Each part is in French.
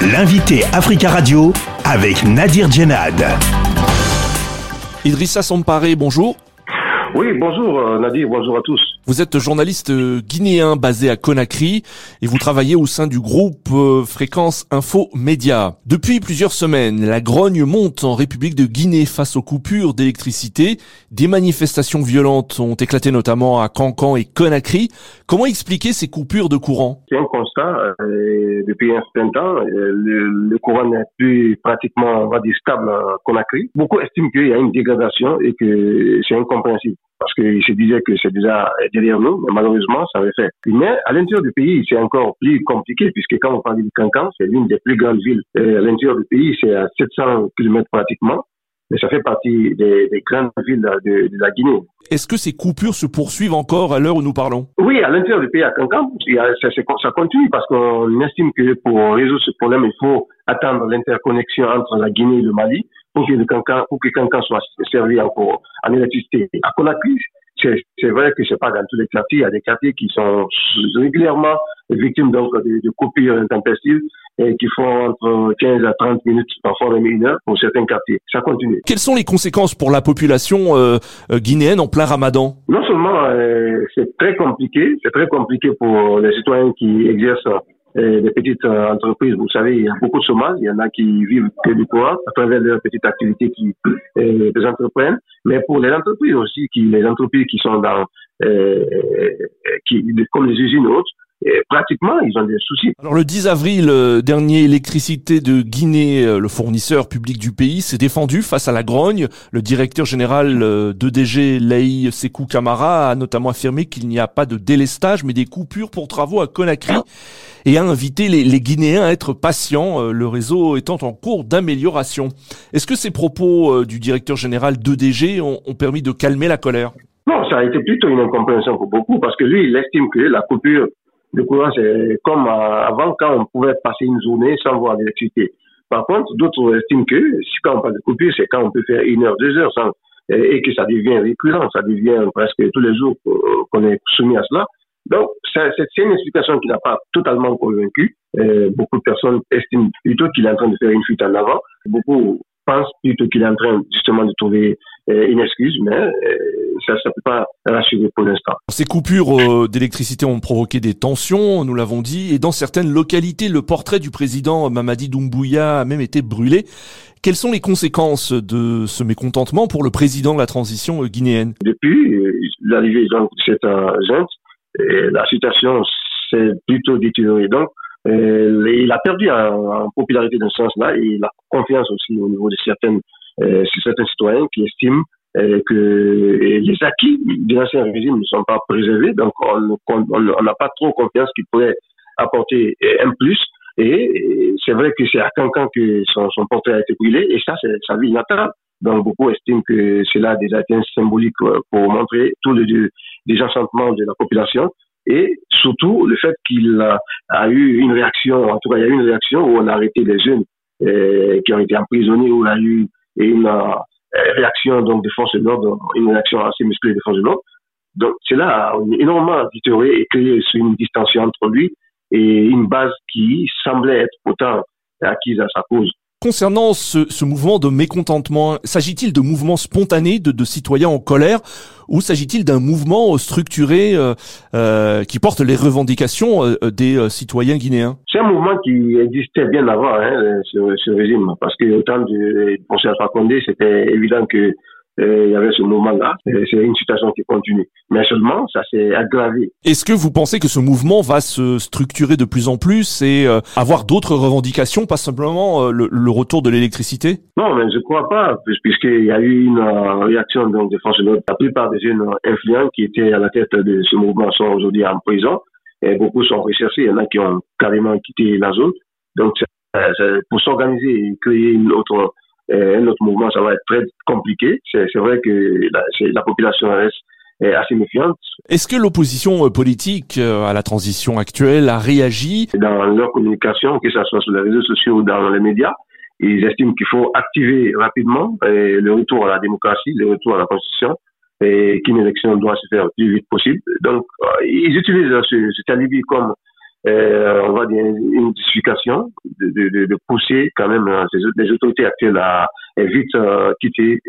L'invité Africa Radio avec Nadir Djenad. Idrissa Samparé, bonjour. Oui, bonjour euh, Nadir, bonjour à tous. Vous êtes journaliste euh, guinéen basé à Conakry et vous travaillez au sein du groupe euh, Fréquence Info Média. Depuis plusieurs semaines, la grogne monte en République de Guinée face aux coupures d'électricité. Des manifestations violentes ont éclaté notamment à Cancan et Conakry. Comment expliquer ces coupures de courant? C'est un constat. depuis un certain temps, le, courant n'est plus pratiquement, on stable à Conakry. Beaucoup estiment qu'il y a une dégradation et que c'est incompréhensible parce qu'ils se disaient que c'est déjà derrière nous, mais malheureusement, ça avait fait. Mais à l'intérieur du pays, c'est encore plus compliqué, puisque quand on parle du Cancan, c'est l'une des plus grandes villes. Et à l'intérieur du pays, c'est à 700 km pratiquement, mais ça fait partie des, grandes villes de, la Guinée. Est-ce que ces coupures se poursuivent encore à l'heure où nous parlons? Oui, à l'intérieur du pays, à Cancan, ça, ça continue, parce qu'on estime que pour résoudre ce problème, il faut attendre l'interconnexion entre la Guinée et le Mali pour que le cancan, pour que cancan soit servi encore en électricité. À Conakry, c'est vrai que c'est pas dans tous les quartiers. Il y a des quartiers qui sont régulièrement victimes donc de, de coupures intempestives et qui font entre 15 à 30 minutes, parfois même une heure pour certains quartiers. Ça continue. Quelles sont les conséquences pour la population euh, euh, guinéenne en plein ramadan? Non seulement euh, c'est très compliqué, c'est très compliqué pour les citoyens qui exercent des petites euh, entreprises, vous savez, il y a beaucoup de chômage. Il y en a qui vivent que du poids à travers leurs petites activités qui euh, entreprennent. Mais pour les entreprises aussi, qui, les entreprises qui sont dans, euh, qui, comme les usines autres, et pratiquement, ils ont des soucis. Alors le 10 avril euh, dernier, l'électricité de Guinée, euh, le fournisseur public du pays, s'est défendu face à la grogne. Le directeur général euh, d'EDG, Laï Sekou Kamara, a notamment affirmé qu'il n'y a pas de délestage, mais des coupures pour travaux à Conakry et a invité les, les Guinéens à être patients, le réseau étant en cours d'amélioration. Est-ce que ces propos du directeur général d'EDG ont, ont permis de calmer la colère? Non, ça a été plutôt une incompréhension pour beaucoup parce que lui, il estime que la coupure le courant, c'est comme euh, avant quand on pouvait passer une journée sans voir l'électricité. Par contre, d'autres estiment que quand on parle de coupure, c'est quand on peut faire une heure, deux heures sans, et que ça devient récurrent, ça devient presque tous les jours qu'on est soumis à cela. Donc, c'est une explication qui n'a pas totalement convaincu. beaucoup de personnes estiment plutôt qu'il est en train de faire une fuite en avant. Beaucoup pensent plutôt qu'il est en train justement de trouver euh, une excuse, mais euh, ça ne peut pas rassurer pour l'instant. Ces coupures euh, d'électricité ont provoqué des tensions, nous l'avons dit, et dans certaines localités, le portrait du président Mamadi Doumbouya a même été brûlé. Quelles sont les conséquences de ce mécontentement pour le président de la transition guinéenne? Depuis l'arrivée de cette junte, la situation s'est plutôt détériorée. Donc, il a perdu en, popularité dans ce sens-là et la confiance aussi au niveau de certaines, certains citoyens qui estiment euh, que les acquis de l'ancien régime ne sont pas préservés, donc on n'a pas trop confiance qu'il pourrait apporter un plus. Et c'est vrai que c'est à Cancan que son, portrait a été brûlé, et ça, c'est sa vie natale. Donc beaucoup estiment que c'est là des atteintes symboliques euh, pour montrer tout le désenchantement de la population et surtout le fait qu'il a, eu une réaction, en tout cas il y a eu une réaction où on a arrêté les jeunes euh, qui ont été emprisonnés, où il y a eu une, euh, réaction donc des de l'ordre, une réaction assez musclée des forces de l'ordre. Donc cela a énormément détérioré et créé une distension entre lui et une base qui semblait être pourtant acquise à sa cause. Concernant ce, ce, mouvement de mécontentement, s'agit-il de mouvements spontanés de, de, citoyens en colère ou s'agit-il d'un mouvement structuré euh, euh, qui porte les revendications euh, des citoyens guinéens? C'est un mouvement qui existait bien avant hein, ce, ce, régime, parce que au temps du conseil Condé, c'était évident que euh, il y avait ce moment-là. C'est une situation qui continue. Mais seulement, ça s'est aggravé. Est-ce que vous pensez que ce mouvement va se structurer de plus en plus et euh, avoir d'autres revendications, pas simplement euh, le, retour de l'électricité? Non, mais je crois pas, puisqu'il y a eu une réaction donc, des l'ordre. La plupart des jeunes influents qui étaient à la tête de ce mouvement sont aujourd'hui en prison. Et beaucoup sont recherchés. Il y en a qui ont carrément quitté la zone. Donc, pour s'organiser et créer une autre un autre mouvement, ça va être très compliqué. C'est vrai que la, la population reste assez méfiante. Est-ce que l'opposition euh, politique euh, à la transition actuelle a réagi? Dans leur communication, que ce soit sur les réseaux sociaux ou dans les médias, ils estiment qu'il faut activer rapidement le retour à la démocratie, le retour à la constitution, et qu'une élection doit se faire le plus vite possible. Donc, euh, ils utilisent ce, cet alibi comme on va dire une justification de, de, de, pousser quand même les autorités actuelles à, vite quitter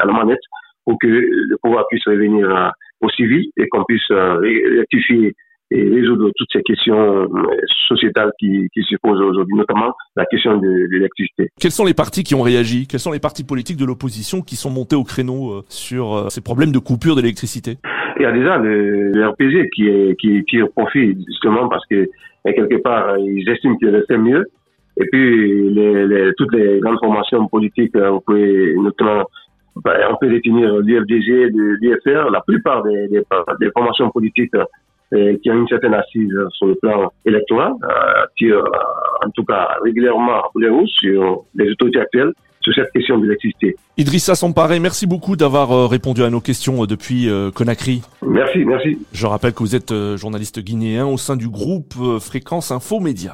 à la manette pour que le pouvoir puisse revenir au civil et qu'on puisse rectifier et résoudre toutes ces questions euh, sociétales qui, se posent aujourd'hui, notamment la question de, l'électricité. Quels sont les partis qui ont réagi? Quels sont les partis politiques de l'opposition qui sont montés au créneau euh, sur euh, ces problèmes de coupure d'électricité? Il y a déjà le, le RPG qui, qui tire profit justement parce que quelque part ils estiment qu'ils fait mieux. Et puis toutes les grandes formations politiques, vous pouvez notamment ben, on peut définir l'IFDG, l'IFR, la plupart des, formations politiques qui a une certaine assise sur le plan électoral, euh, qui euh, en tout cas régulièrement les sur les autorités actuelles sur cette question de l'électricité. Idrissa Samparé, merci beaucoup d'avoir euh, répondu à nos questions depuis Conakry. Merci, merci. Je rappelle que vous êtes journaliste guinéen au sein du groupe Fréquence Info Média.